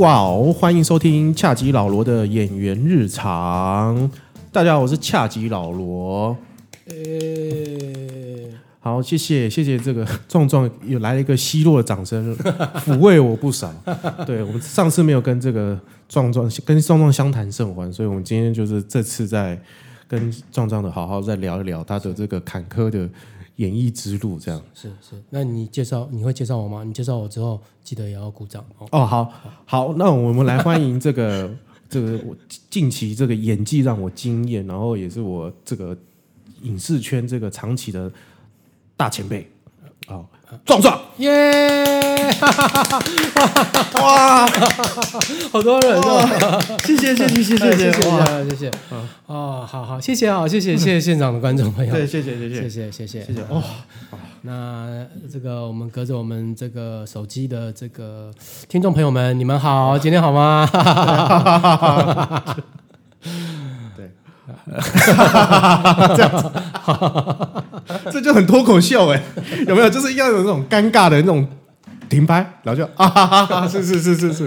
哇哦！欢迎收听恰吉老罗的演员日常。大家好，我是恰吉老罗。呃，好，谢谢谢谢这个壮壮又来了一个奚落的掌声，抚慰我不少。对我们上次没有跟这个壮壮跟壮壮相谈甚欢，所以我们今天就是这次在跟壮壮的好好再聊一聊他的这个坎坷的演艺之路，这样。是是，那你介绍你会介绍我吗？你介绍我之后，记得也要鼓掌哦。哦，好好，那我们来欢迎这个 这个我近期这个演技让我惊艳，然后也是我这个影视圈这个长期的大前辈，好、壮壮耶！哇，好多人哦，谢谢谢谢谢谢谢谢，谢谢谢。哦，好好，谢谢啊，谢谢谢谢现场的观众朋友，对，谢谢谢谢。谢谢谢谢。谢谢。哦，那这个我们隔着我们这个手机的这个听众朋友们，你们好，今天好吗？对，这样子，这就很脱口秀哎，有没有？就是要有那种尴尬的那种停拍，然后就啊哈哈哈，是是是是是，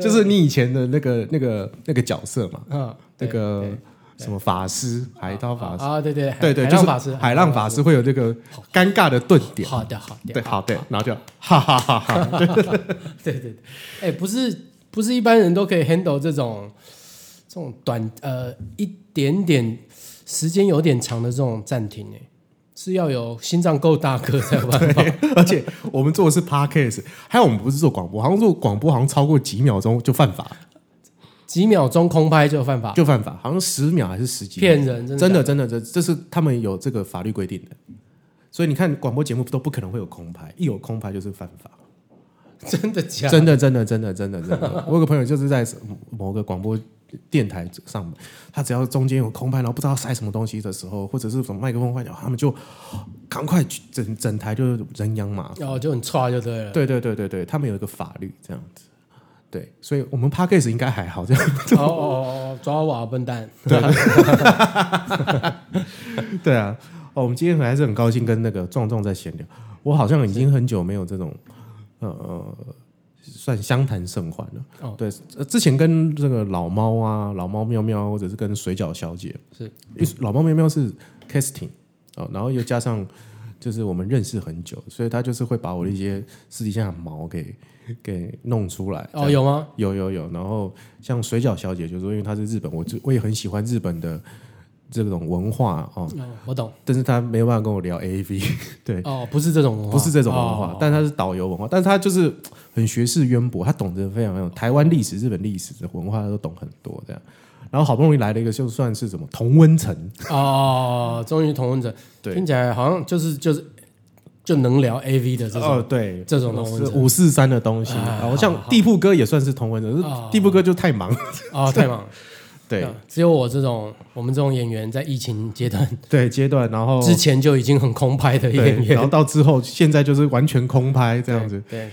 就是你以前的那个那个那个角色嘛，嗯，那个什么法师，海涛法师，啊，对对对对，就是海浪法师，海浪法师会有这个尴尬的顿点，好的好的，对，好对，然后就哈哈哈哈，对对对对，哎，不是不是一般人都可以 handle 这种这种短呃一点点时间有点长的这种暂停哎，是要有心脏够大颗才有办法。而且我们做的是 podcast，还有我们不是做广播，好像做广播好像超过几秒钟就犯法，几秒钟空拍就犯法，就犯法，好像十秒还是十几秒，骗人，真的。的真的这这是他们有这个法律规定的，所以你看广播节目都不可能会有空拍，一有空拍就是犯法，真的假的？真的真的真的真的真的，我有个朋友就是在某个广播电台上面，他只要中间有空拍，然后不知道塞什么东西的时候，或者是什么麦克风坏掉，他们就赶快去整整台就是人仰马然后就很差就对了。对对对对对，他们有一个法律这样子。对，所以我们 p a c k a g e 应该还好，这样哦哦哦，抓我啊，笨蛋！对啊。哦，我们今天还是很高兴跟那个壮壮在闲聊。我好像已经很久没有这种呃呃算相谈甚欢了。哦对，呃之前跟这个老猫啊、老猫喵喵，或者是跟水饺小姐，是老猫喵喵是 casting 哦，然后又加上就是我们认识很久，所以他就是会把我的一些私底下的毛给给弄出来。哦，有吗？有有有，然后像水饺小姐，就是说因为她是日本，我就我也很喜欢日本的这种文化哦，哦，我懂。但是他没有办法跟我聊 A V，对，哦，不是这种文化，不是这种文化，哦但他是导游文化，但是他就是很学识渊博，他懂得非常非常台湾历史、日本历史的文化，他都懂很多这样。然后好不容易来了一个，就算是什么同温层，哦，终于同温层，对。听起来好像就是就是就能聊 A V 的这种哦，对，这种同温层。五四三的东西。哎然后像地铺哥也算是同温层，地铺哥就太忙，哦，太忙。了。对。啊只有我这种我们这种演员在疫情阶段 对阶段，然后之前就已经很空拍的对演，员。然后，到之后现在就是完全空拍这样子。对，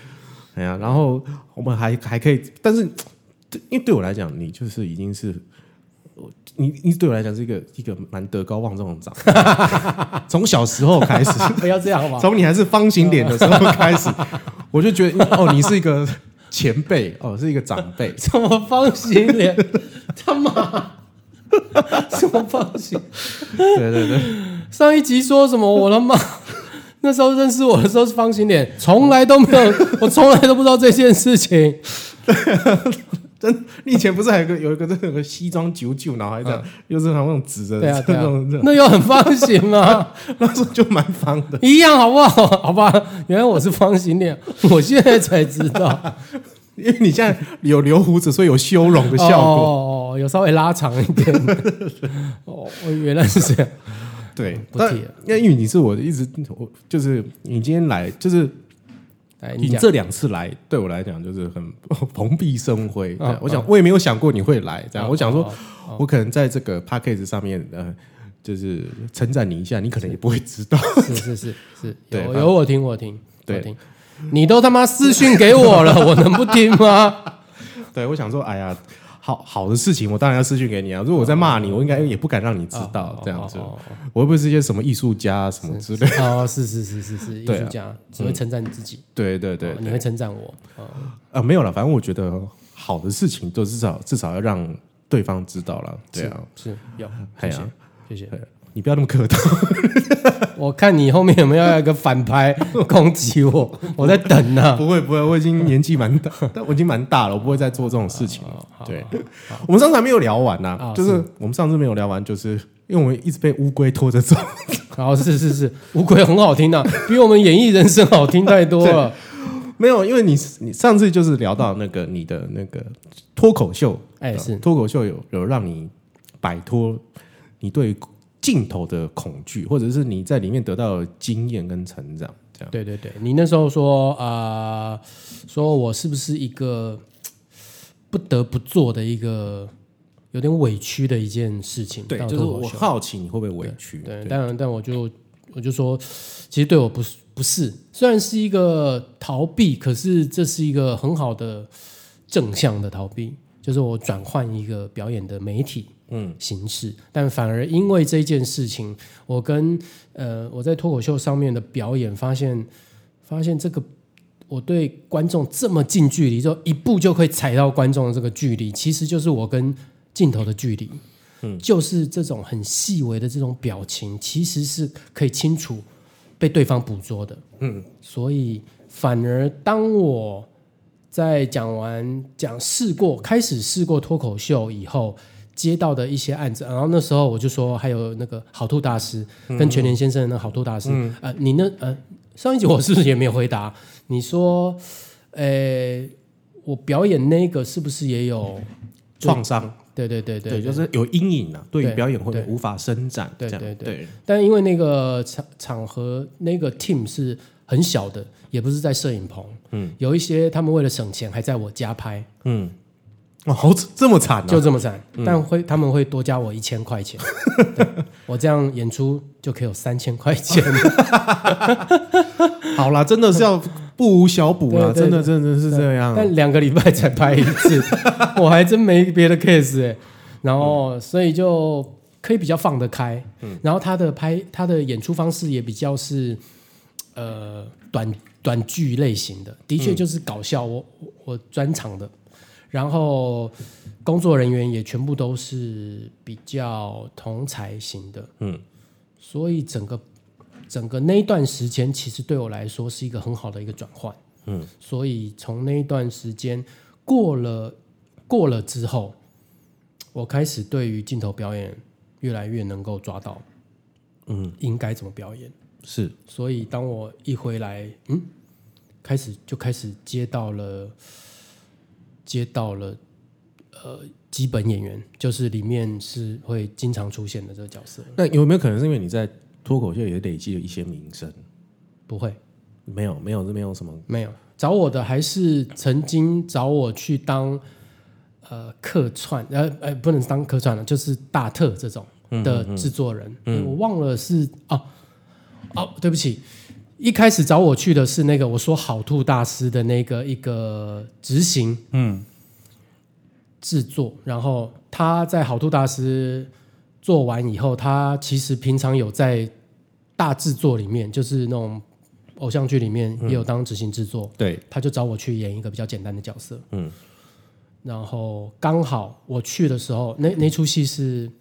哎呀，然后我们还还可以，但是因为对我来讲，你就是已经是，我你你对我来讲是一个一个蛮德高望重的长辈，从小时候开始，不要这样好不好？从你还是方形脸的时候开始，我就觉得哦，你是一个前辈，哦，是一个长辈，什么方形脸？他妈！什么方形？对对对，上一集说什么？我他妈！那时候认识我的时候是方形脸，从来都没有，我从来都不知道这件事情。真，你以前不是还有个 有一个这个西装九九，然后还这样，又是好像那种直对啊，对啊那又很方形吗？那时候就蛮方的。一样好不好？好吧，原来我是方形脸，我现在才知道因为你现在有留胡子，所以有修容的效果。哦，哦有稍微拉长一点。哦，我原来是这样。对，但不提了因为因为你是我一直我就是你今天来，就是来，你这两次来对我来讲就是很 蓬荜生辉。我想我也没有想过你会来，这样嗯我想说哦，我可能在这个 p a c k a g e 上面呃，就是称赞你一下，你可能也不会知道。是是是是，对有有我听我听对我听，你都他妈私讯给我了，我能不听吗？对，我想说，哎呀。好好的事情，我当然要私讯给你啊！如果我在骂你，我应该也不敢让你知道这样子。哦我会不会是一些什么艺术家什么之类的？哦，是是是是是，艺术家只会称赞你自己，对对对哦你会称赞我。哦啊，没有了，反正我觉得好的事情，都至少至少要让对方知道了。对啊，是有，哎谢谢谢谢。你不要那么客套。我看你后面有没有要一个反拍攻击我，我在等呢。不会不会，我已经年纪蛮大，但我已经蛮大了，我不会再做这种事情了。对，我们上次还没有聊完呢、啊就是我们上次没有聊完，就是因为我们一直被乌龟拖着走。然后是是是，乌龟很好听的、比我们演艺人生好听太多了。没有，因为你你上次就是聊到那个你的那个脱口秀，呃哎是脱口秀有有让你摆脱你对镜头的恐惧，或者是你在里面得到的经验跟成长，这样。对对对，你那时候说啊、呃说我是不是一个不得不做的一个有点委屈的一件事情？对，就是我好奇你会不会委屈？对，当然，但我就我就说，其实对我不是不是，虽然是一个逃避，可是这是一个很好的正向的逃避，就是我转换一个表演的媒体嗯形式，但反而因为这件事情，我跟呃我在脱口秀上面的表演，发现发现这个。我对观众这么近距离，就一步就可以踩到观众的这个距离，其实就是我跟镜头的距离。嗯就是这种很细微的这种表情，其实是可以清楚被对方捕捉的。嗯，所以反而当我在讲完讲试过开始试过脱口秀以后，接到的一些案子，然后那时候我就说，还有那个好兔大师跟全联先生的那个好兔大师，呃，你那呃上一集我是不是也没有回答？你说，呃，我表演那个是不是也有？创伤，对对对对对，就是有阴影啊，对于表演会对。无法伸展，对对。对，但因为那个场场合那个 team 是很小的，也不是在摄影棚，嗯，有一些他们为了省钱还在我家拍，嗯，哦，好这么惨啊，就这么惨，但会他们会多加我一千块钱，我这样演出就可以有三千块钱，好啦，真的是要不无小补啦，对对真的真的是这样。但两个礼拜才拍一次，我还真没别的 case 哎、然后所以就可以比较放得开，然后他的拍他的演出方式也比较是呃短短剧类型的，的确就是搞笑，我我我专场的，然后工作人员也全部都是比较同才型的，嗯，所以整个整个那一段时间，其实对我来说是一个很好的一个转换。嗯，所以从那一段时间过了过了之后，我开始对于镜头表演越来越能够抓到，嗯，应该怎么表演。是。所以当我一回来，嗯，开始就开始接到了接到了呃基本演员，就是里面是会经常出现的这个角色。那有没有可能是因为你在脱口秀也累积了一些名声？不会，没有，没有，是没有什么。没有找我的，还是曾经找我去当呃客串，呃呃不能当客串了，就是大特这种的制作人。我忘了是哦哦，对不起，一开始找我去的是那个我说好兔大师的那个一个执行嗯。制作，然后他在好兔大师做完以后，他其实平常有在大制作里面，就是那种偶像剧里面也有当执行制作。对，他就找我去演一个比较简单的角色，嗯，然后刚好我去的时候，那那出戏是《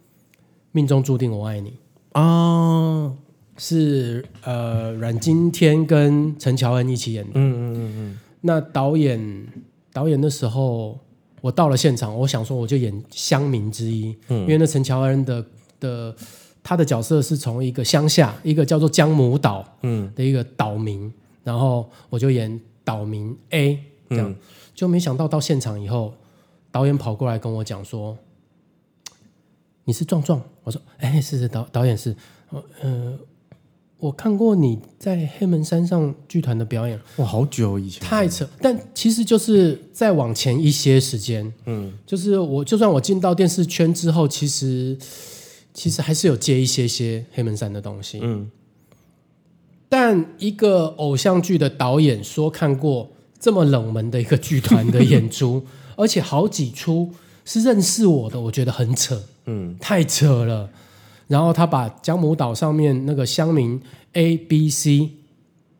命中注定我爱你》，啊，是呃阮经天跟陈乔恩一起演的。嗯嗯嗯嗯，那导演导演那时候我到了现场，我想说我就演乡民之一，因为那陈乔恩的的他的角色是从一个乡下一个叫做江母岛嗯。的一个岛民，然后我就演岛民 A 这样，就没想到到现场以后，导演跑过来跟我讲说：“你是壮壮？”我说：“哎，是是导导演是，呃，我看过你在黑门山上剧团的表演。”哇，好久以前，太扯，但其实就是再往前一些时间，嗯，就是我就算我进到电视圈之后，其实其实还是有接一些些黑门山的东西，嗯。但一个偶像剧的导演说看过这么冷门的一个剧团的演出，而且好几出是认识我的，我觉得很扯，嗯。太扯了。然后他把江母岛上面那个乡民 A、B、C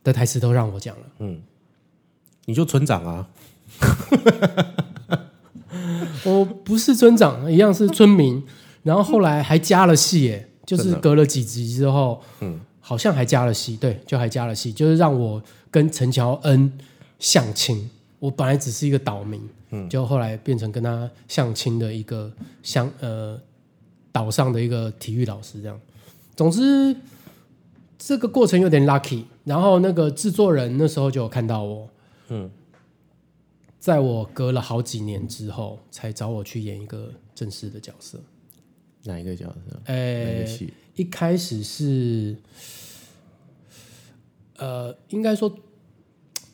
的台词都让我讲了。嗯你就村长啊，我不是村长，一样是村民。然后后来还加了戏，耶，就是隔了几集之后，嗯，好像还加了戏，对，就还加了戏，就是让我跟陈乔恩相亲。我本来只是一个岛民，嗯，就后来变成跟他相亲的一个相呃岛上的一个体育老师这样。总之这个过程有点 lucky。然后那个制作人那时候就有看到我，嗯。在我隔了好几年之后，才找我去演一个正式的角色。哪一个角色？呃，一开始是，呃，应该说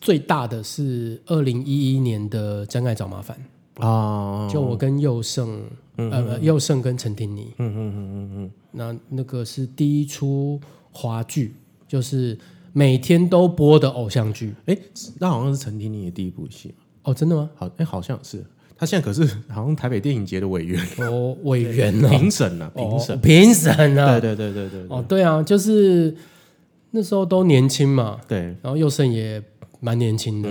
最大的是二零一一年的《真爱找麻烦》啊，就我跟佑胜，呃，佑胜跟陈婷妮，嗯嗯嗯嗯嗯，那那个是第一出华剧，就是每天都播的偶像剧。哎，那好像是陈婷妮的第一部戏。哦，真的吗？好，哎，好像是。他现在可是好像台北电影节的委员。哦，委员呢，评审呢，评审，评审呢，对对对对对，哦，对啊，就是那时候都年轻嘛，对，然后佑胜也蛮年轻的，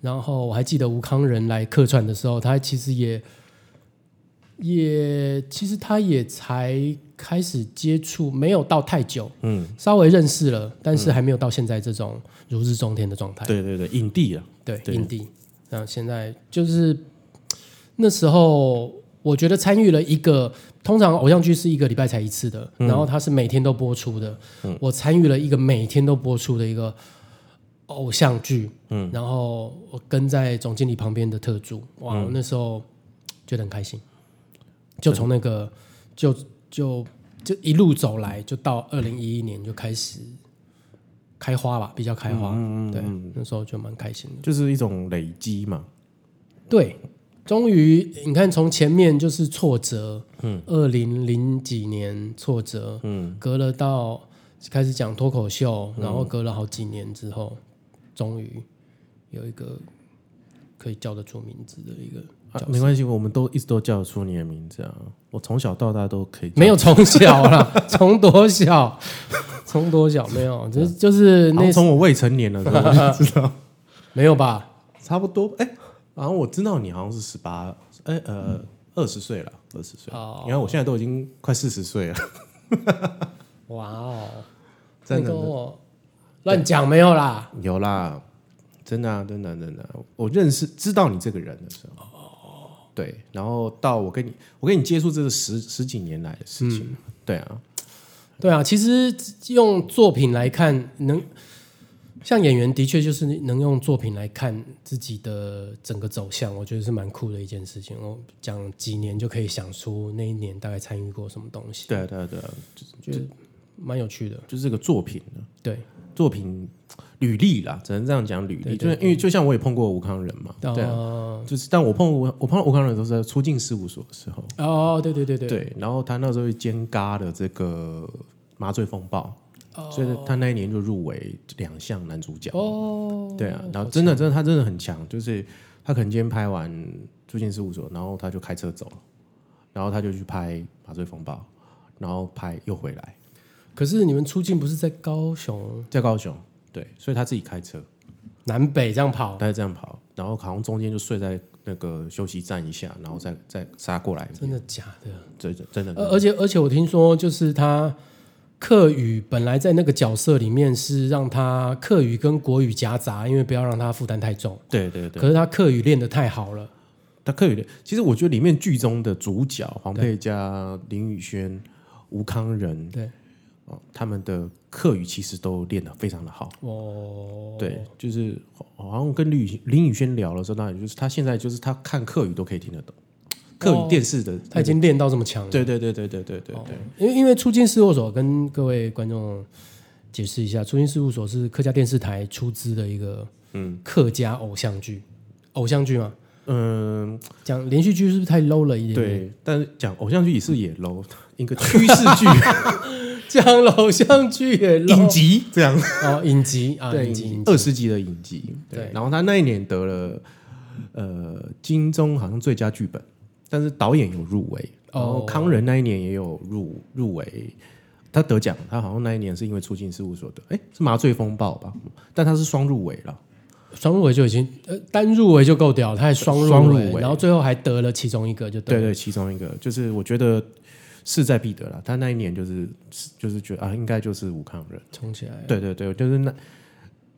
然后我还记得吴康仁来客串的时候，他其实也也其实他也才开始接触，没有到太久，嗯，稍微认识了，但是还没有到现在这种如日中天的状态，对对对，影帝啊，对，影帝。那现在就是那时候，我觉得参与了一个通常偶像剧是一个礼拜才一次的，然后它是每天都播出的。我参与了一个每天都播出的一个偶像剧，嗯，然后我跟在总经理旁边的特助，哇，我那时候觉得很开心。就从那个就就就一路走来，就到二零一一年就开始。开花吧，比较开花，对，那时候就蛮开心的，就是一种累积嘛。对，终于你看，从前面就是挫折，嗯，二零零几年挫折，嗯，隔了到开始讲脱口秀，然后隔了好几年之后，终于有一个可以叫得出名字的一个。没关系，我们都一直都叫得出你的名字啊！我从小到大都可以，没有从小啦，从多小，从多小没有，就就是那从我未成年了，知道没有吧？差不多，哎，好像我知道你好像是十八，哎呃，二十岁了，二十岁。你看我现在都已经快四十岁了，哇哦！真的乱讲没有啦？有啦，真的啊，真的真的，我认识知道你这个人的时候。对，然后到我跟你，我跟你接触这个十十几年来的事情，对啊，对啊，其实用作品来看，能像演员的确就是能用作品来看自己的整个走向，我觉得是蛮酷的一件事情。我讲几年就可以想出那一年大概参与过什么东西，对对对，就就蛮有趣的，就是这个作品对。作品。履历啦，只能这样讲履历，就是因为就像我也碰过吴康仁嘛，对啊，就是但我碰我我碰到吴康仁都是在出境事务所的时候，哦，对对对对，对，然后他那时候兼嘎的这个麻醉风暴，所以他那一年就入围两项男主角，哦，对啊，然后真的真的他真的很强，就是他可能今天拍完出境事务所，然后他就开车走了，然后他就去拍麻醉风暴，然后拍又回来，可是你们出境不是在高雄，在高雄。对，所以他自己开车，南北这样跑，他是这样跑，然后好像中间就睡在那个休息站一下，然后再再杀过来。真的假的？真的真的。而且而且我听说，就是他客语本来在那个角色里面是让他客语跟国语夹杂，因为不要让他负担太重。对对对。可是他客语练得太好了，他客语练，其实我觉得里面剧中的主角黄佩嘉、林宇轩、吴康仁，对。他们的课语其实都练得非常的好。哦，对，就是好像跟林林宇轩聊了之后，那就是他现在就是他看课语都可以听得懂，课语电视的他已经练到这么强了。对对对对对对对。对，因为因为出境事务所跟各位观众解释一下，出境事务所是客家电视台出资的一个嗯。客家偶像剧，偶像剧吗？嗯，讲连续剧是不是太 low 了一点？对，但是讲偶像剧也是也 low，一个趋势剧。讲偶像剧影集这样哦，影集啊，影集，二十集的影集。对，然后他那一年得了呃金钟好像最佳剧本，但是导演有入围。然后康仁那一年也有入入围，他得奖。他好像那一年是因为出境事务所得，哎，是麻醉风暴吧？但他是双入围了。双入围就已经呃单入围就够屌，他还双双入入围然后最后还得了其中一个，就。对对，其中一个就是我觉得势在必得了。他那一年就是就是觉得啊，应该就是武康人。冲起来。对对对，就是那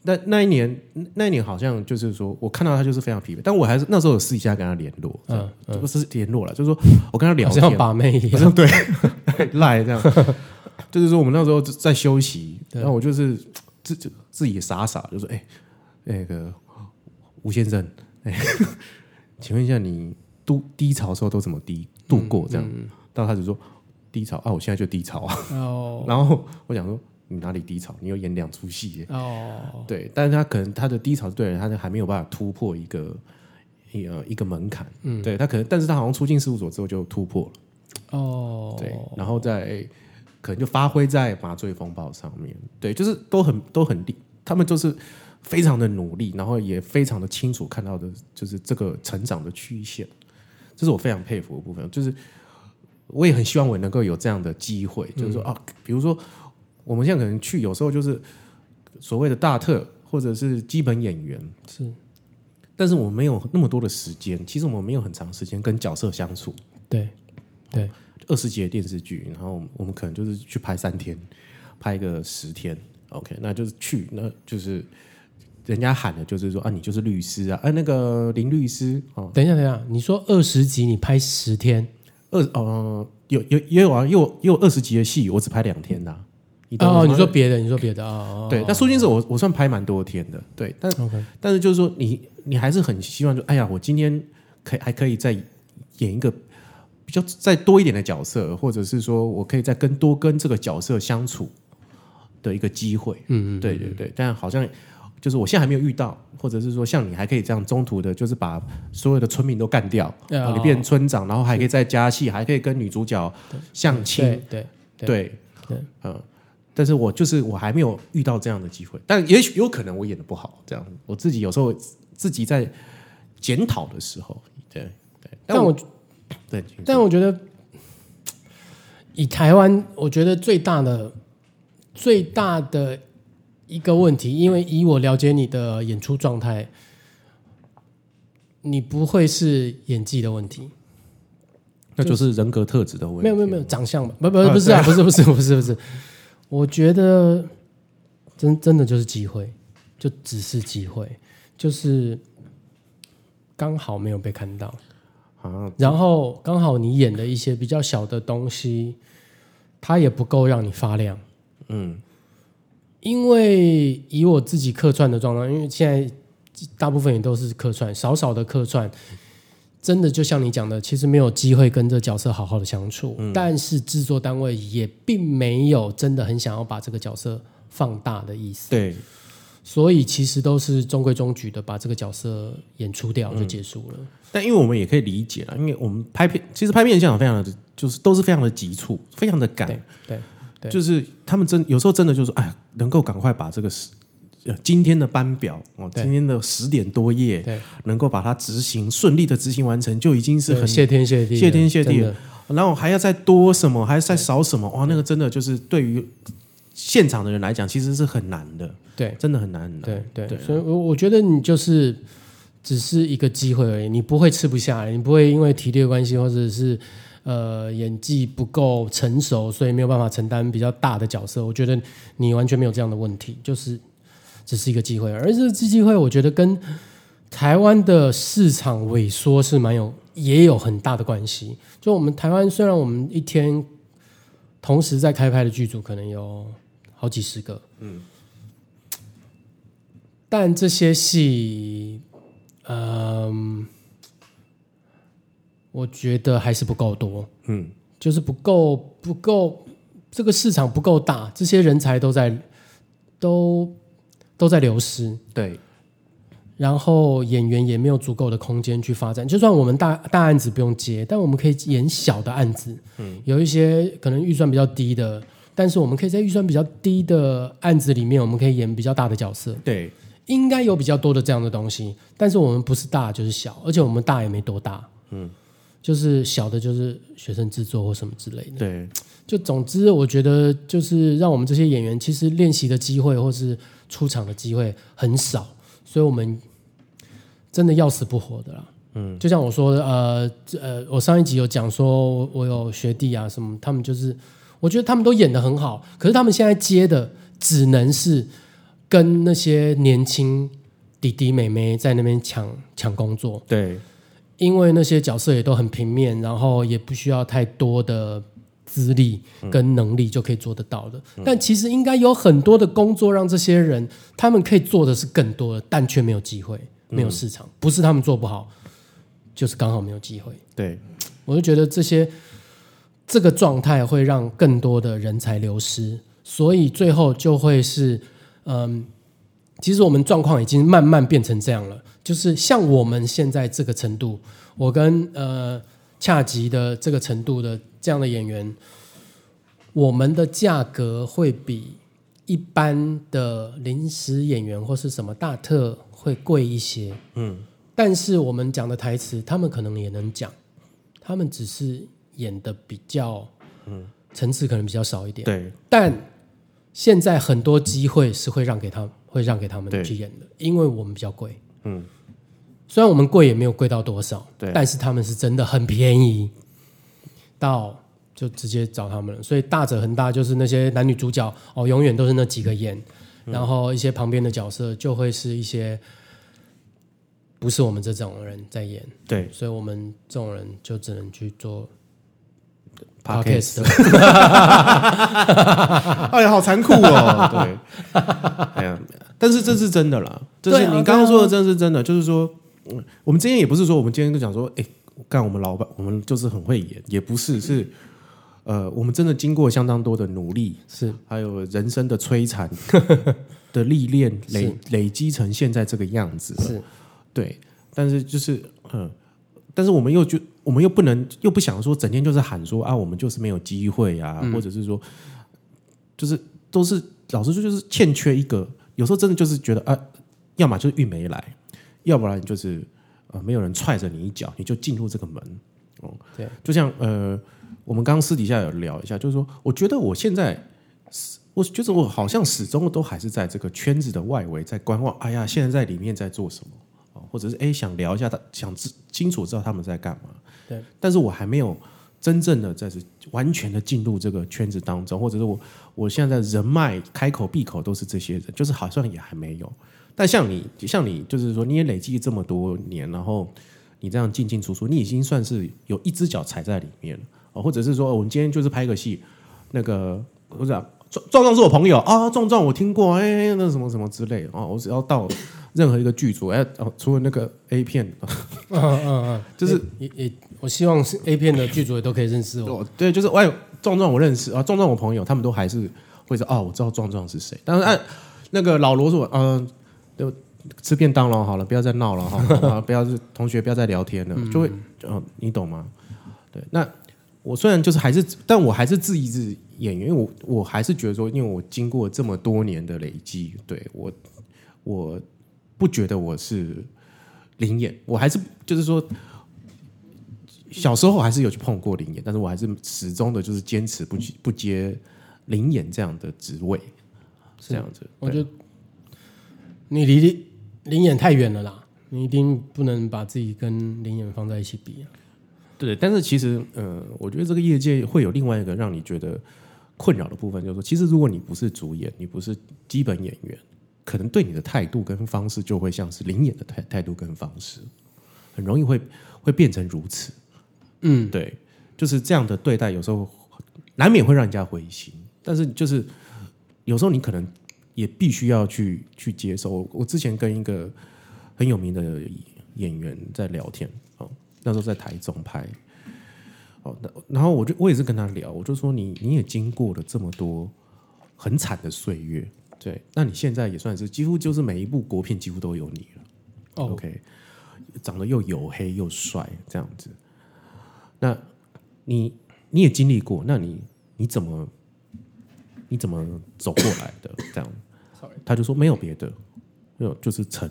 那那一年那一年好像就是说我看到他就是非常疲惫，但我还是那时候有私底下跟他联络，嗯嗯，不是联络了，就是说我跟他聊好像天，把妹一样。对 赖这样，就是说我们那时候在休息，然后我就是自自自己傻傻就说，哎、那个吴先生，哎、请问一下你度低潮的时候都怎么低度过这样？然后他只说低潮啊，我现在就低潮啊。哦 然后我想说你哪里低潮？你有演两出戏耶。哦，对，但是他可能他的低潮是对了，他还没有办法突破一个一呃一个门槛。嗯，对他可能，但是他好像出境事务所之后就突破了。哦，对，然后在可能就发挥在麻醉风暴上面，对，就是都很都很厉，他们就是非常的努力，然后也非常的清楚看到的，就是这个成长的曲线，这是我非常佩服的部分。就是我也很希望我能够有这样的机会，就是说啊，比如说我们现在可能去，有时候就是所谓的大特或者是基本演员，是。但是我们没有那么多的时间，其实我们没有很长时间跟角色相处。对对，二十集的电视剧，然后我们可能就是去拍三天，拍个十天，OK，那就是去，那就是人家喊的就是说啊，你就是律师啊，哎、那个林律师哦，等一下等一下，你说二十集你拍十天，二呃有有也有啊，也有也有二十集的戏，我只拍两天的啊、你哦，你说别的，你说别的啊，哦对，但苏金是我我算拍蛮多天的，对，但但是就是说你你还是很希望说，哎呀，我今天可以还可以再演一个比较再多一点的角色，或者是说我可以再跟多跟这个角色相处的一个机会。嗯嗯，对对对，但好像就是我现在还没有遇到，或者是说像你还可以这样中途的，就是把所有的村民都干掉，啊然后你变成村长，然后还可以再加戏，还可以跟女主角相亲，对对对，嗯。但是我就是我还没有遇到这样的机会，但也许有可能我演的不好，这样我自己有时候自己在检讨的时候，对对，但我对，但我觉得以台湾，我觉得最大的最大的一个问题，因为以我了解你的演出状态，你不会是演技的问题，那就是人格特质的问题。没有没有没有长相吧？不不啊不是啊，不是不是不是不是，我觉得真真的就是机会，就只是机会，就是刚好没有被看到。啊，然后刚好你演的一些比较小的东西，它也不够让你发亮。嗯，因为以我自己客串的状况，因为现在大部分也都是客串，少少的客串，真的就像你讲的，其实没有机会跟这角色好好的相处。但是制作单位也并没有真的很想要把这个角色放大的意思，对，所以其实都是中规中矩的把这个角色演出掉就结束了。但因为我们也可以理解了，因为我们拍片，其实拍片现场非常的，就是都是非常的急促，非常的赶，对就是他们真有时候真的就是哎，能够赶快把这个十呃今天的班表哦，对。今天的十点多页，对，能够把它执行顺利的执行完成，就已经是很谢天谢地，谢天谢地了。然后还要再多什么，还要再少什么，哇，那个真的就是对于现场的人来讲，其实是很难的，对。真的很难很难。对。对，对所以我我觉得你就是只是一个机会而已，你不会吃不下来，你不会因为体力的关系或者是呃演技不够成熟，所以没有办法承担比较大的角色。我觉得你完全没有这样的问题，就是只是一个机会，而这个机会我觉得跟台湾的市场萎缩是蛮有也有很大的关系。就我们台湾虽然我们一天同时在开拍的剧组可能有好几十个，嗯但这些戏，嗯，我觉得还是不够多，嗯，就是不够不够，这个市场不够大，这些人才都在都都在流失，对，然后演员也没有足够的空间去发展。就算我们大大案子不用接，但我们可以演小的案子，嗯，有一些可能预算比较低的，但是我们可以在预算比较低的案子里面，我们可以演比较大的角色。对，应该有比较多的这样的东西，但是我们不是大就是小，而且我们大也没多大，嗯，就是小的就是学生制作或什么之类的。对，就总之，我觉得就是让我们这些演员其实练习的机会或是出场的机会很少，所以我们真的要死不活的啦。嗯，就像我说的，呃这呃，我上一集有讲说，我我有学弟啊什么，他们就是，我觉得他们都演的很好，可是他们现在接的只能是跟那些年轻弟弟妹妹在那边抢抢工作，对，因为那些角色也都很平面，然后也不需要太多的资历跟能力就可以做得到的。但其实应该有很多的工作让这些人他们可以做的是更多的，但却没有机会，没有市场，不是他们做不好，就是刚好没有机会。对，我就觉得这些这个状态会让更多的人才流失，所以最后就会是，嗯，其实我们状况已经慢慢变成这样了，就是像我们现在这个程度，我跟呃恰吉的这个程度的这样的演员，我们的价格会比一般的临时演员或是什么大特会贵一些，嗯，但是我们讲的台词，他们可能也能讲，他们只是演的比较，嗯，层次可能比较少一点。对，但现在很多机会是会让给他，会让给他们去演的，因为我们比较贵。嗯，虽然我们贵也没有贵到多少，对但是他们是真的很便宜，到就直接找他们了。所以大者恒大就是那些男女主角哦，永远都是那几个演，嗯然后一些旁边的角色就会是一些不是我们这种人在演，对所以我们这种人就只能去做 Podcast podcast 哎呀，好残酷哦！对，哎呀，但是这是真的啦，这是你刚刚说的，这是真的。就是说，嗯，我们今天也不是说我们今天就讲说，哎，干我们老板，我们就是很会演，也不是，是呃，我们真的经过相当多的努力，是还有人生的摧残 的历练，累累积成现在这个样子。是对，但是就是嗯，但是我们又就我们又不能又不想说整天就是喊说啊，我们就是没有机会啊，嗯或者是说就是都是老实说就是欠缺一个，有时候真的就是觉得啊，要么就是运没来，要不然就是呃没有人踹着你一脚，你就进入这个门哦。对，就像呃，我们刚刚私底下有聊一下，就是说，我觉得我现在。我觉得我好像始终都还是在这个圈子的外围，在观望。哎呀，现在在里面在做什么？哦，或者是哎想聊一下他，想知清楚知道他们在干嘛。对，但是我还没有真正的在是完全的进入这个圈子当中，或者是我我现在人脉开口闭口都是这些人，就是好像也还没有。但像你，像你，就是说你也累积这么多年，然后你这样进进出出，你已经算是有一只脚踩在里面了。哦，或者是说我们今天就是拍个戏，那个我讲壮壮是我朋友啊，壮壮我听过，哎，那什么什么之类的哦，我只要到任何一个剧组，哎，哦，除了那个 A 片，嗯嗯嗯，就是也也，我希望是 A 片的剧组也都可以认识我。哦，对，就是哎，壮壮我认识啊，壮壮我朋友，他们都还是会说哦，我知道壮壮是谁。但是按、那个老罗说，嗯、就吃便当了，好了，不要再闹了哈，啊，不要是 同学不要再聊天了，就会，嗯、你懂吗？对，那我虽然就是还是，但我还是自己是演员，因为我我还是觉得说，因为我经过这么多年的累积，对我我不觉得我是灵演，我还是就是说。小时候还是有去碰过灵演，但是我还是始终的就是坚持不去不接灵演这样的职位，是这样子。我觉得你离林林演太远了啦，你一定不能把自己跟灵演放在一起比啊。对，但是其实，呃，我觉得这个业界会有另外一个让你觉得困扰的部分，就是说，其实如果你不是主演，你不是基本演员，可能对你的态度跟方式就会像是灵演的态态度跟方式，很容易会会变成如此。嗯，对，就是这样的对待，有时候难免会让人家灰心。但是就是有时候你可能也必须要去去接受。我我之前跟一个很有名的演员在聊天哦，那时候在台中拍哦，那然后我就我也是跟他聊，我就说你你也经过了这么多很惨的岁月，对，那你现在也算是几乎就是每一部国片几乎都有你了。哦，OK，长得又黝黑又帅这样子，那你你也经历过，那你你怎么你怎么走过来的？这样。他就说没有别的，没有就是成，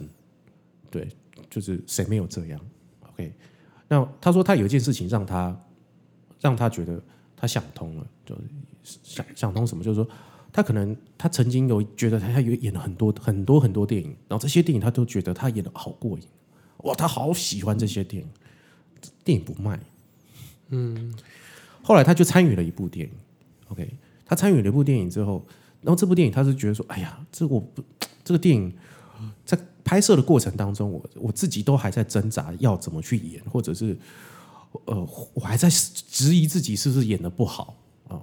对，就是谁没有这样？OK，那他说他有一件事情让他让他觉得他想通了，就想想通什么，就是说他可能他曾经有觉得他他有演了很多很多很多电影，然后这些电影他都觉得他演的好过瘾，哇，他好喜欢这些电影，电影不卖，嗯，后来他就参与了一部电影，OK，他参与了一部电影之后，然后这部电影他是觉得说，哎呀，这我不这个电影在拍摄的过程当中，我我自己都还在挣扎要怎么去演，或者是呃，我还在质疑自己是不是演的不好啊。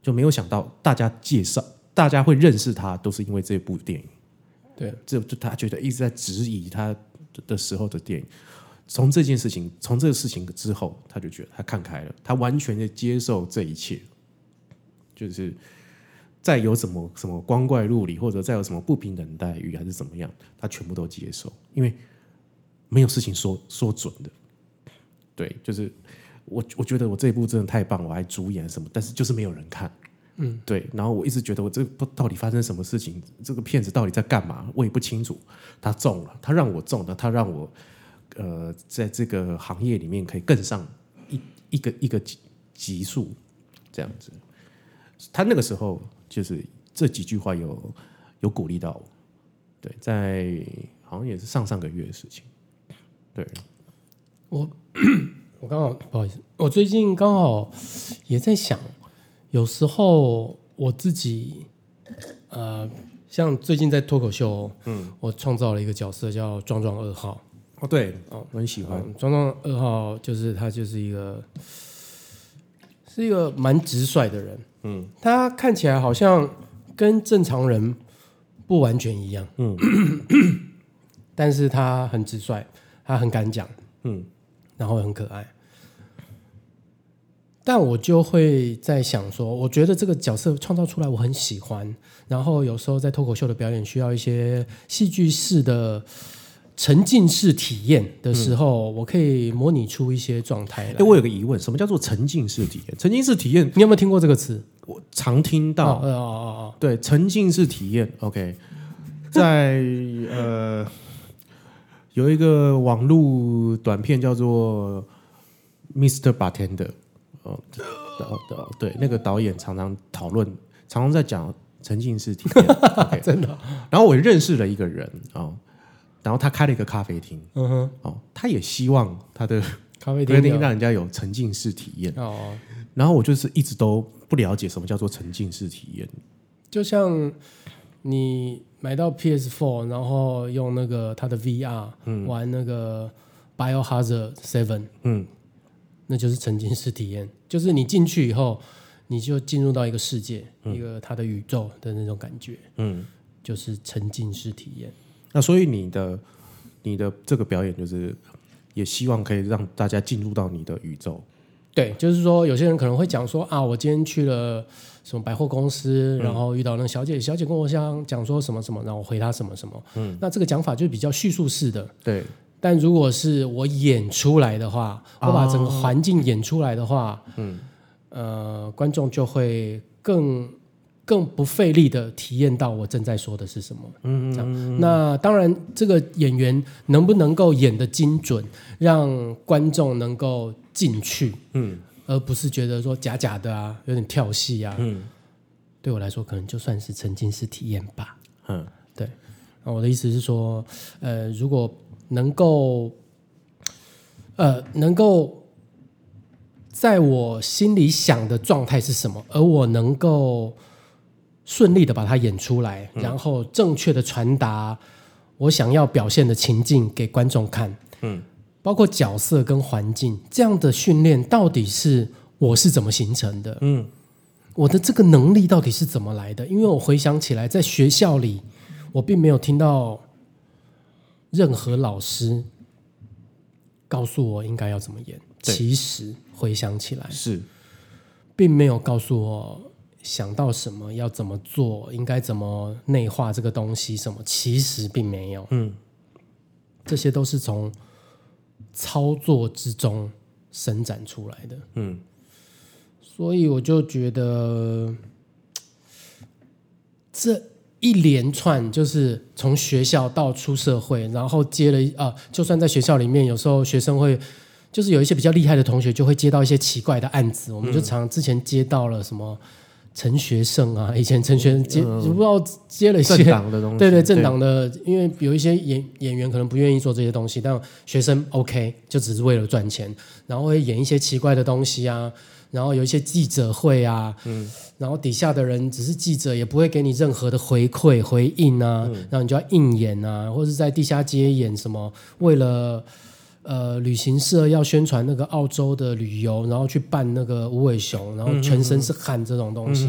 就没有想到大家介绍，大家会认识他，都是因为这部电影。对，这就他觉得一直在质疑他的时候的电影。从这件事情，从这个事情之后，他就觉得他看开了，他完全的接受这一切。就是再有什么什么光怪陆离，或者再有什么不平等待遇，还是怎么样，他全部都接受，因为没有事情说说准的。对，就是。我我觉得我这一部真的太棒，我还主演什么，但是就是没有人看，嗯，对。然后我一直觉得我这不到底发生什么事情，这个骗子到底在干嘛，我也不清楚。他中了，他让我中了，他让我呃在这个行业里面可以更上一一个一个级级数这样子。他那个时候就是这几句话有有鼓励到我，对，在好像也是上上个月的事情，对我。我刚好不好意思，我最近刚好也在想，有时候我自己，呃，像最近在脱口秀，嗯，我创造了一个角色叫壮壮二号。哦，对，哦，我很喜欢。庄庄二号，就是他就是一个是一个蛮直率的人，嗯，他看起来好像跟正常人不完全一样，嗯，但是他很直率，他很敢讲，嗯，然后很可爱。但我就会在想说，我觉得这个角色创造出来我很喜欢，然后有时候在脱口秀的表演需要一些戏剧式的沉浸式体验的时候，我可以模拟出一些状态。哎，我有个疑问，什么叫做沉浸式体验？沉浸式体验，你有没有听过这个词？我常听到。哦哦哦，对，沉浸式体验。OK，在呃有一个网络短片叫做《Mr. Bartender》。哦，导对那个导演常常讨论，常常在讲沉浸式体验，真的。然后我认识了一个人啊，然后他开了一个咖啡厅，嗯哼，哦，他也希望他的 咖啡厅让人家有沉浸式体验。哦。然后我就是一直都不了解什么叫做沉浸式体验，就像你买到 PS Four，然后用那个他的 VR 玩那个 Biohazard Seven，嗯。那就是沉浸式体验，就是你进去以后，你就进入到一个世界，一个他的宇宙的那种感觉，嗯，就是沉浸式体验。那所以你的你的这个表演，就是也希望可以让大家进入到你的宇宙。对，就是说有些人可能会讲说啊，我今天去了什么百货公司，然后遇到那个小姐，小姐跟我想讲说什么什么，然后我回她什么什么，嗯，那这个讲法就比较叙述式的，对。但如果是我演出来的话，我把整个环境演出来的话，嗯，呃，观众就会更更不费力的体验到我正在说的是什么。嗯嗯。那当然，这个演员能不能够演的精准，让观众能够进去，嗯，而不是觉得说假假的啊，有点跳戏啊，嗯，对我来说可能就算是沉浸式体验吧。嗯，对。我的意思是说，呃，如果能够，呃，能够在我心里想的状态是什么，而我能够顺利的把它演出来，然后正确的传达我想要表现的情境给观众看。嗯，包括角色跟环境这样的训练，到底是我是怎么形成的？嗯，我的这个能力到底是怎么来的？因为我回想起来，在学校里，我并没有听到。任何老师告诉我应该要怎么演，其实回想起来是，并没有告诉我想到什么要怎么做，应该怎么内化这个东西什么，其实并没有。嗯，这些都是从操作之中伸展出来的。嗯，所以我就觉得这。一连串就是从学校到出社会，然后接了啊，就算在学校里面，有时候学生会就是有一些比较厉害的同学，就会接到一些奇怪的案子。我们就常之前接到了什么陈学圣啊，以前陈学圣接、不知道接了一政些党的东西，对对政党的，因为有一些演演员可能不愿意做这些东西，但学生 OK 就只是为了赚钱，然后会演一些奇怪的东西啊，然后有一些记者会啊，嗯，然后底下的人只是记者，也不会给你任何的回馈回应啊，然后你就要硬演啊，或者是在地下街演什么，为了。呃，旅行社要宣传那个澳洲的旅游，然后去扮那个无尾熊，然后全身是汗这种东西，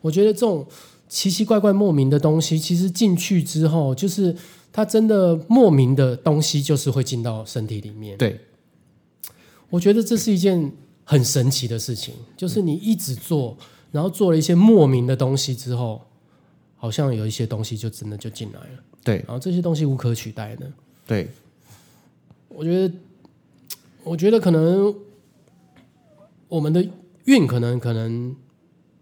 我觉得这种奇奇怪怪、莫名的东西，其实进去之后，就是它真的莫名的东西，就是会进到身体里面。对，我觉得这是一件很神奇的事情，就是你一直做，然后做了一些莫名的东西之后，好像有一些东西就真的就进来了，对。然后这些东西无可取代的。对，我觉得，我觉得可能我们的运可能可能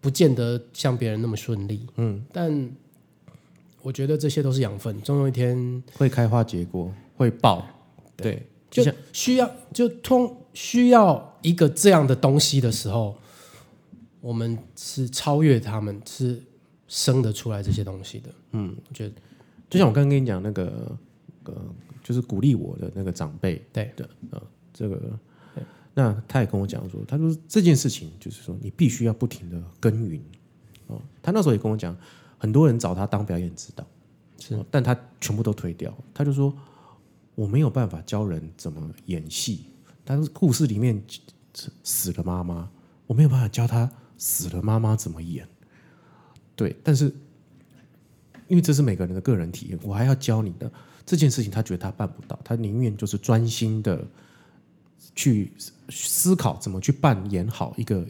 不见得像别人那么顺利，嗯，但我觉得这些都是养分，总有一天会开花结果，会爆，对，就需要就通需要一个这样的东西的时候，我们是超越他们，是生得出来这些东西的。嗯，我觉得就像我刚刚跟你讲那个呃，就是鼓励我的那个长辈对的呃，这个，那他也跟我讲说，他说这件事情就是说你必须要不停的耕耘哦。他那时候也跟我讲，很多人找他当表演指导，是哦但他全部都推掉，他就说我没有办法教人怎么演戏，但是故事里面死了妈妈，我没有办法教他死了妈妈怎么演。对，但是因为这是每个人的个人体验，我还要教你的这件事情，他觉得他办不到，他宁愿就是专心的去思考怎么去扮演好一个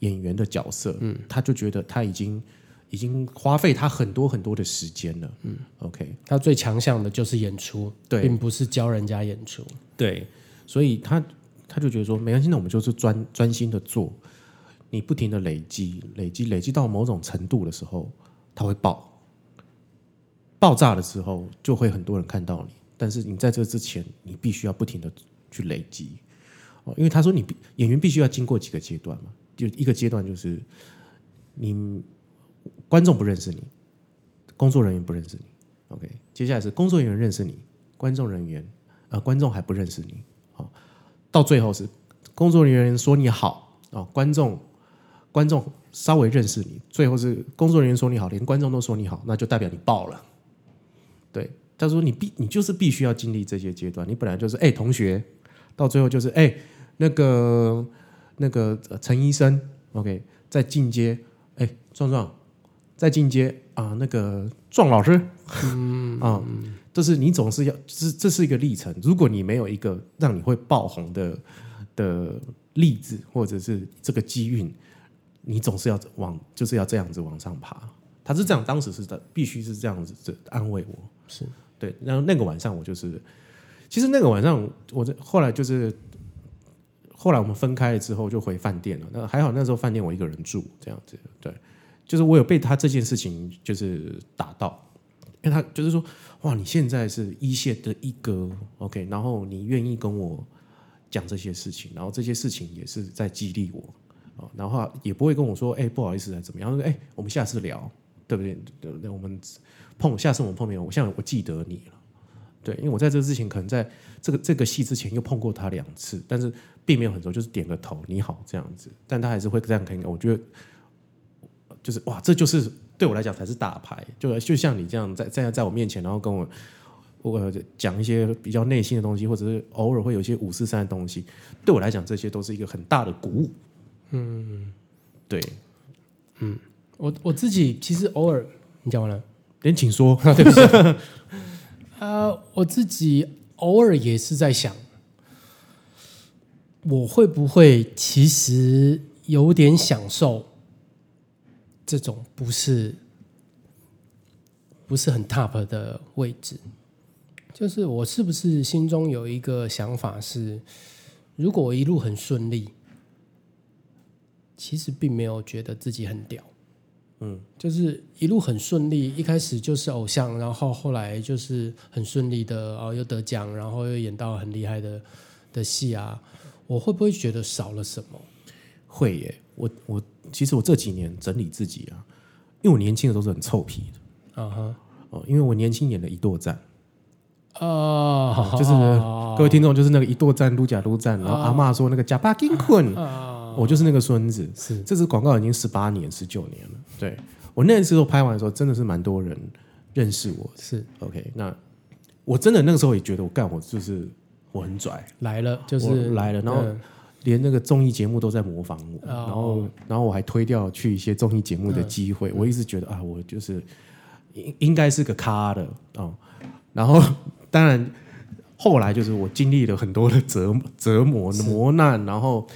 演员的角色。嗯，他就觉得他已经已经花费他很多很多的时间了。嗯，OK，他最强项的就是演出，对并不是教人家演出。对，所以他他就觉得说，没关系，那我们就是专专心的做，你不停的累积，累积，累积到某种程度的时候，他会爆，爆炸的时候就会很多人看到你，但是你在这之前，你必须要不停的去累积，哦，因为他说你必演员必须要经过几个阶段嘛，就一个阶段就是你观众不认识你，工作人员不认识你，OK，接下来是工作人员认识你，观众人员呃观众还不认识你，好、到最后是工作人员说你好哦，观众观众稍微认识你，最后是工作人员说你好，连观众都说你好，那就代表你爆了。对，他说你必你就是必须要经历这些阶段，你本来就是哎、同学，到最后就是哎、那个那个呃陈医生，OK，在进阶哎壮壮，在进阶啊那个壮老师，嗯啊，就是你总是要这这是一个历程，如果你没有一个让你会爆红的的例子或者是这个机运，你总是要往就是要这样子往上爬。他是这样，当时是的，必须是这样子的安慰我。是对，然后那个晚上我就是，其实那个晚上我这后来就是，后来我们分开了之后就回饭店了。那还好那时候饭店我一个人住，这样子，对，就是我有被他这件事情就是打到，因为他就是说，哇，你现在是一线的一哥，OK，然后你愿意跟我讲这些事情，然后这些事情也是在激励我。哦，然后也不会跟我说，哎、不好意思啊，怎么样？哎、我们下次聊，对不对？对不对？我们碰，下次我们碰面，我像我记得你了，对，因为我在这之前可能在这个这个戏之前又碰过他两次，但是并没有很熟，就是点个头，你好这样子，但他还是会这样看我觉得就是哇，这就是对我来讲才是大牌，就就像你这样在在在我面前，然后跟我我讲一些比较内心的东西，或者是偶尔会有一些五四三的东西，对我来讲，这些都是一个很大的鼓舞。嗯，对，嗯我我自己其实偶尔，你讲完了。连请说，对不起。呃，我自己偶尔也是在想，我会不会其实有点享受这种不是不是很 top 的位置？就是我是不是心中有一个想法是，如果我一路很顺利，其实并没有觉得自己很屌。就是一路很顺利，一开始就是偶像，然后后来就是很顺利的，哦，又得奖，然后又演到很厉害的的戏啊，我会不会觉得少了什么？会耶，我我其实我这几年整理自己啊，因为我年轻的时候是很臭屁的。啊哈，哦，因为我年轻演了一舵战，啊，就是各位听众，就是那个一舵战撸假撸战，然后阿妈说那个假巴金困，我就是那个孙子。是这支广告已经十八年、十九年了。对我那时候拍完的时候，真的是蛮多人认识我。是 OK，那我真的那个时候也觉得我干我就是我很拽，来了，就是来了，然后嗯连那个综艺节目都在模仿我，哦然后然后我还推掉去一些综艺节目的机会。我一直觉得啊，我就是应应该是个咖的哦。然后当然后来就是我经历了很多的折折磨磨难，然后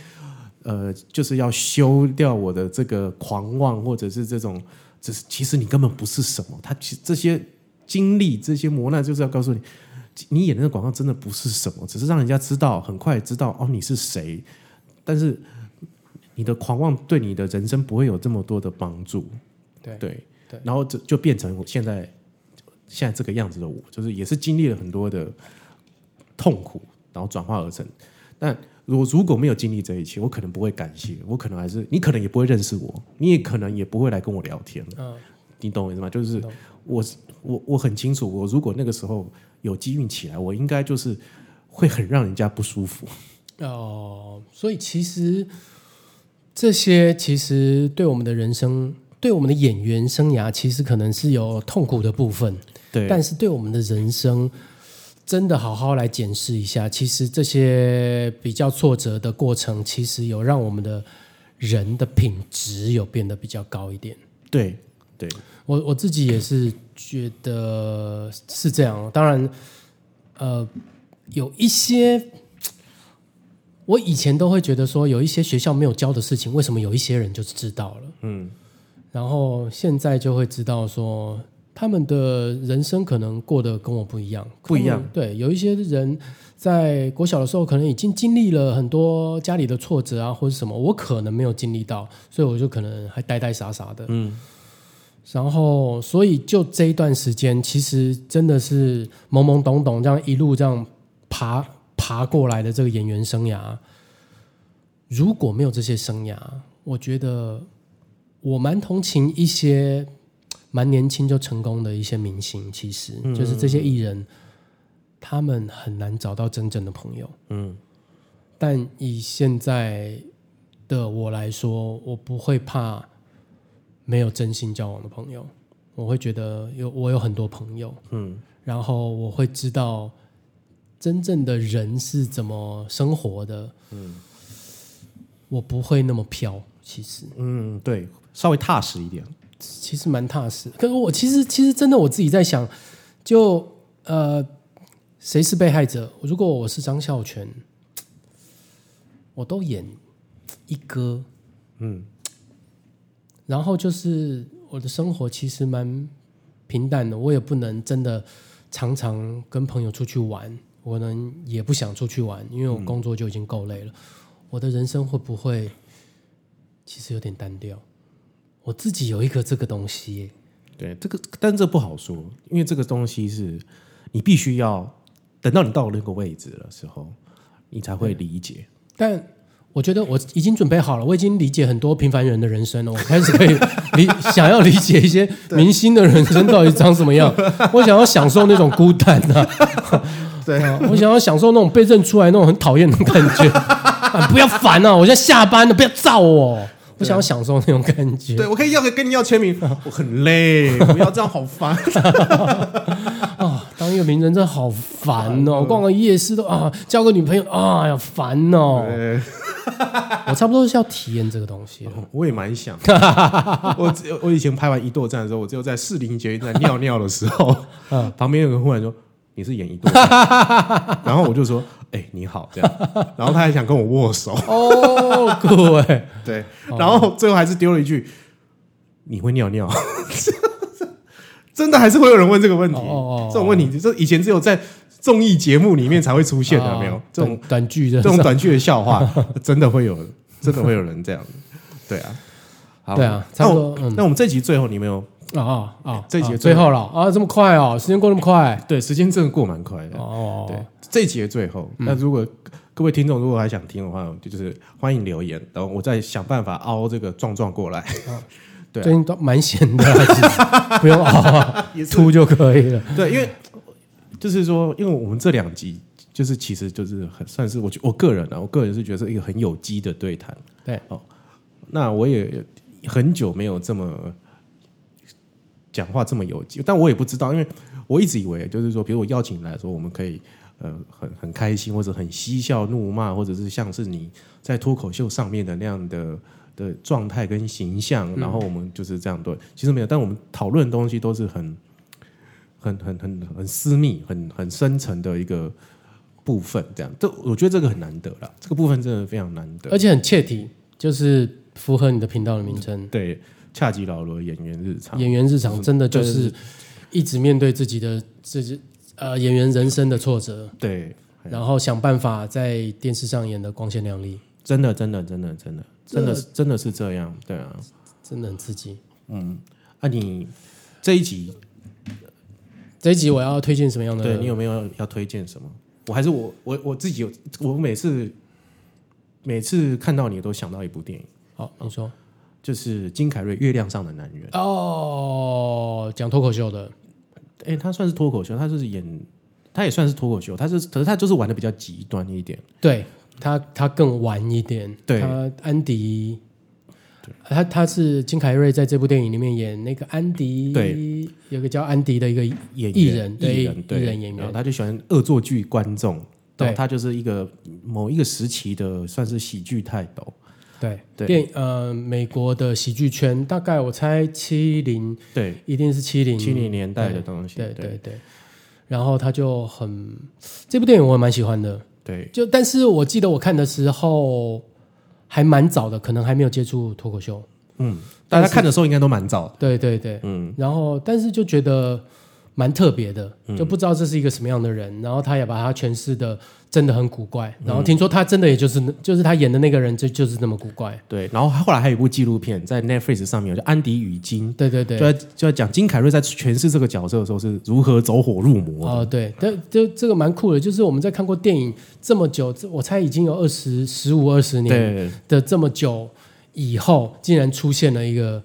呃，就是要修掉我的这个狂妄，或者是这种，只是其实你根本不是什么。他其这些经历、这些磨难，就是要告诉你，你演的那个广告真的不是什么，只是让人家知道，很快知道哦你是谁。但是你的狂妄对你的人生不会有这么多的帮助。对对对然后就就变成我现在现在这个样子的我，就是也是经历了很多的痛苦，然后转化而成。但我如果没有经历这一切，我可能不会感谢，我可能还是你可能也不会认识我，你也可能也不会来跟我聊天了。嗯你懂我意思吗？就是我我我很清楚，我如果那个时候有机运起来，我应该就是会很让人家不舒服。哦，所以其实这些其实对我们的人生，对我们的演员生涯，其实可能是有痛苦的部分，对，但是对我们的人生，真的好好来检视一下，其实这些比较挫折的过程，其实有让我们的人的品质有变得比较高一点。对对我我自己也是觉得是这样。当然，呃，有一些我以前都会觉得说，有一些学校没有教的事情，为什么有一些人就知道了？嗯，然后现在就会知道说，他们的人生可能过得跟我不一样，不一样。对，有一些人在国小的时候，可能已经经历了很多家里的挫折啊，或者什么，我可能没有经历到，所以我就可能还呆呆傻傻的。嗯，然后，所以就这一段时间，其实真的是懵懵懂懂，这样一路这样爬爬过来的这个演员生涯，如果没有这些生涯，我觉得我蛮同情一些蛮年轻就成功的一些明星，其实就是这些艺人，他们很难找到真正的朋友。嗯，但以现在的我来说，我不会怕没有真心交往的朋友，我会觉得有我有很多朋友，嗯，然后我会知道真正的人是怎么生活的，嗯，我不会那么飘，其实。嗯，对，稍微踏实一点。其实蛮踏实。可是我其实其实真的我自己在想，就呃，谁是被害者？如果我是张孝全，我都演一哥，嗯，然后就是我的生活其实蛮平淡的，我也不能真的常常跟朋友出去玩，我能也不想出去玩，因为我工作就已经够累了。我的人生会不会其实有点单调？我自己有一个这个东西耶，对，这个但这不好说，因为这个东西是你必须要等到你到那个位置的时候，你才会理解。但我觉得我已经准备好了，我已经理解很多平凡人的人生了。我开始可以理想要理解一些 明星的人生到底长什么样。我想要享受那种孤单啊，对啊我想要享受那种被认出来那种很讨厌的感觉。啊、不要烦啊！我现在下班了，不要照我。我想要享受那种感觉。对，我可以要跟你要签名，我很累，不要这样，好烦。啊，当一个名人真的好烦哦！逛个夜市都啊，交个女朋友啊，呀烦哦！我差不多是要体验这个东西了。我也蛮想。我只我以前拍完一舵战的时候，我只有在士林捷运站尿尿的时候，嗯旁边有人忽然说：“你是演一舵战。”然后我就说：“哎、你好。”这样，然后他还想跟我握手，哦，酷哎，对，然后最后还是丢了一句：“你会尿尿？” 真的还是会有人问这个问题，哦哦哦这种问题，这以前只有在综艺节目里面才会出现的，有没有？啊这种短短剧的。这种短剧的笑话，真的会有，真的会有人这样。对啊，好对啊那差不多那我们这集最后，你们有啊啊啊！这一集啊最后了啊，这么快哦，时间过那么快对，时间真的过蛮快的。哦。对，这节最后，那如果各位听众如果还想听的话，就是欢迎留言，然后我再想办法凹这个壮壮过来。对啊最近都蛮闲的啊，其实 不用熬啊，吐就可以了。对，因为就是说，因为我们这两集就是其实就是很算是我觉我个人啊，我个人是觉得是一个很有机的对谈。对，那我也很久没有这么讲话这么有机，但我也不知道，因为我一直以为就是说，比如我邀请你来说，我们可以呃很很开心，或者很嬉笑怒骂，或者是像是你在脱口秀上面的那样的的状态跟形象，然后我们就是这样对，其实没有，但我们讨论的东西都是很很很很很私密、很很深层的一个部分，这样，这我觉得这个很难得了，这个部分真的非常难得。而且很切题，就是符合你的频道的名称。对，恰吉老罗演员日常，演员日常真的就是一直面对自己的自己呃演员人生的挫折，对，然后想办法在电视上演的光鲜亮丽，真的，真的，真的，真的，真的，真的是这样，对啊。真的很刺激。嗯啊，你这一集，这一集我要推荐什么样的？对你有没有要推荐什么？我还是我我我自己有，我每次每次看到你都想到一部电影，好，你说就是金凯瑞《月亮上的男人》。哦，讲脱口秀的，哎，他算是脱口秀，他就是演，他也算是脱口秀，他是，可是他就是玩的比较极端一点。对他他更玩一点，对。他安迪。他他是金凯瑞在这部电影里面演那个安迪，对，有个叫安迪的一个演艺人对艺人对艺人演员。他就喜欢恶作剧观众，对。他就是一个某一个时期的算是喜剧泰斗，对。对。电呃美国的喜剧圈，大概我猜七零对，一定是七零七零年代的东西，对对对。对，然后他就很这部电影我也蛮喜欢的，对。就但是我记得我看的时候还蛮早的，可能还没有接触脱口秀，嗯，大家看的时候应该都蛮早的，对对对，嗯，然后但是就觉得蛮特别的，就不知道这是一个什么样的人，然后他也把他诠释的真的很古怪，然后听说他真的也就是就是他演的那个人就就是那么古怪，对，然后后来还有一部纪录片在 Netflix 上面，叫《安迪与金》，对对对。就，在就在讲金凯瑞在诠释这个角色的时候是如何走火入魔的，哦，对，但就这个蛮酷的，就是我们在看过电影这么久，我猜已经有二十十五二十年的这么久以后，竟然出现了一个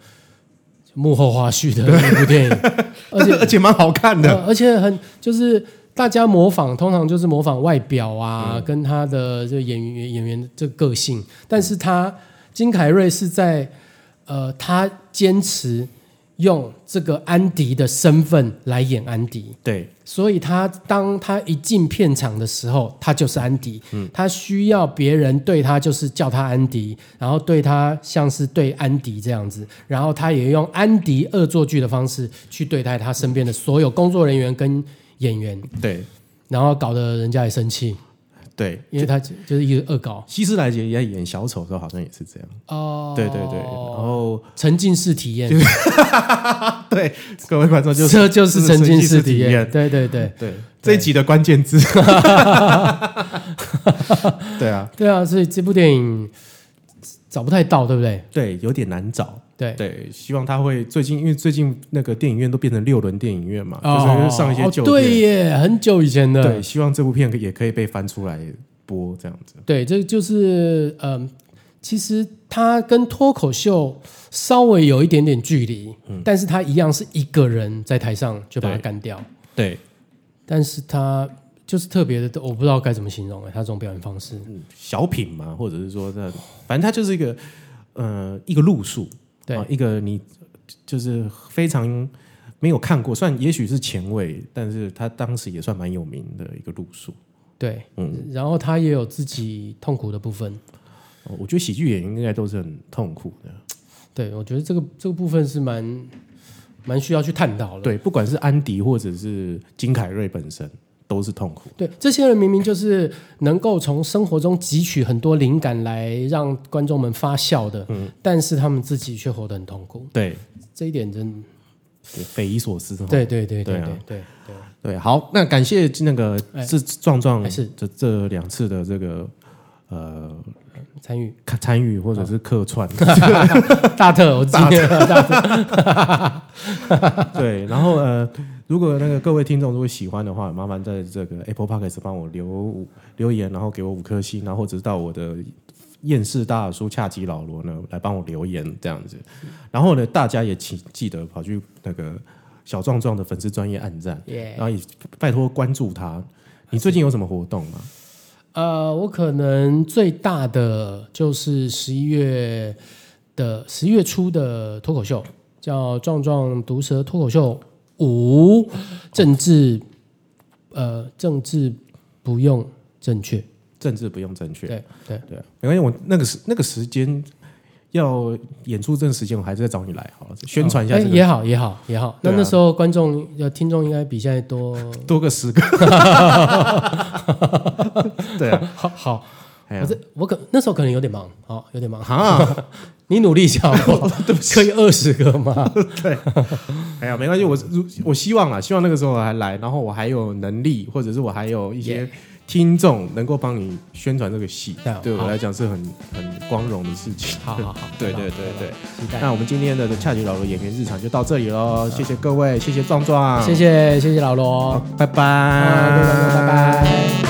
幕后花絮的一部电影，而且而且蛮好看的，呃而且很就是大家模仿，通常就是模仿外表啊，跟他的这个演员演员这个个性，但是他金凯瑞是在呃，他坚持用这个安迪的身份来演安迪。对。所以他当他一进片场的时候，他就是安迪。嗯。他需要别人对他就是叫他安迪，然后对他像是对安迪这样子，然后他也用安迪恶作剧的方式去对待他身边的所有工作人员跟演员，对。然后搞得人家也生气，对，因为他就就是一个恶搞希斯莱杰也在演小丑的时候好像也是这样，哦对对对，然后沉浸式体验，对各位观众就是这就是沉浸式体体验，对对对对这一集的关键字，对啊，对啊，所以这部电影找不太到，对不对？对，有点难找。对。对，希望他会最近，因为最近那个电影院都变成六轮电影院嘛，哦就是上一些哦旧片。对耶，很久以前的。对，希望这部片也可以被翻出来播，这样子。对，这就是嗯，其实他跟脱口秀稍微有一点点距离，但是他一样是一个人在台上就把他对干掉，对，但是他就是特别的，我不知道该怎么形容哎，他这种表演方式，小品嘛，或者是说那，反正他就是一个呃一个路数，对啊一个你就是非常没有看过，算也许是前卫，但是他当时也算蛮有名的一个路数。对，嗯然后他也有自己痛苦的部分，哦我觉得喜剧演员应该都是很痛苦的。对我觉得这个这个部分是蛮蛮需要去探讨的。对，不管是安迪或者是金凯瑞本身，都是痛苦。对，这些人明明就是能够从生活中汲取很多灵感来让观众们发笑的，嗯。但是他们自己却活得很痛苦，对，这一点真匪夷所思。对对对对对啊。对对。对，对，好，那感谢那个哎。这壮壮还是。这这两次的这个呃参与。看参与或者是客串，大特，我记得大特，对，然后呃，如果那个各位听众如果喜欢的话，麻烦在这个 Apple Podcast 帮我留留言，然后给我五颗星，然后或者是到我的厌世大叔恰吉老罗呢来帮我留言这样子。然后呢，大家也请记得跑去那个小壮壮的粉丝专业暗赞，耶然后也拜托关注他。你最近有什么活动吗？呃，我可能最大的就是十一月的十一月初的脱口秀，叫《壮壮毒舌脱口秀五》，政治呃政治不用正确，政治不用正确，对对，对，没关系，我那个时那个时间要演出这个时间，我还是再找你来好了，宣传一下这个，哎也好也好也好。那那时候观众要听众应该比现在多，多个十个，对啊，好好。我这我可那时候可能有点忙，好有点忙。啊，你努力一下好不好？可以二十个吗？哎呀，没关系，我如我希望啊，希望那个时候我还来，然后我还有能力，或者是我还有一些听众能够帮你宣传这个戏对我好来讲是很很光荣的事情。好好 好，对对对对。期待。那我们今天的恰吉老罗演员日常就到这里喽，谢谢各位，谢谢壮壮，谢谢谢谢老罗，拜拜，拜拜。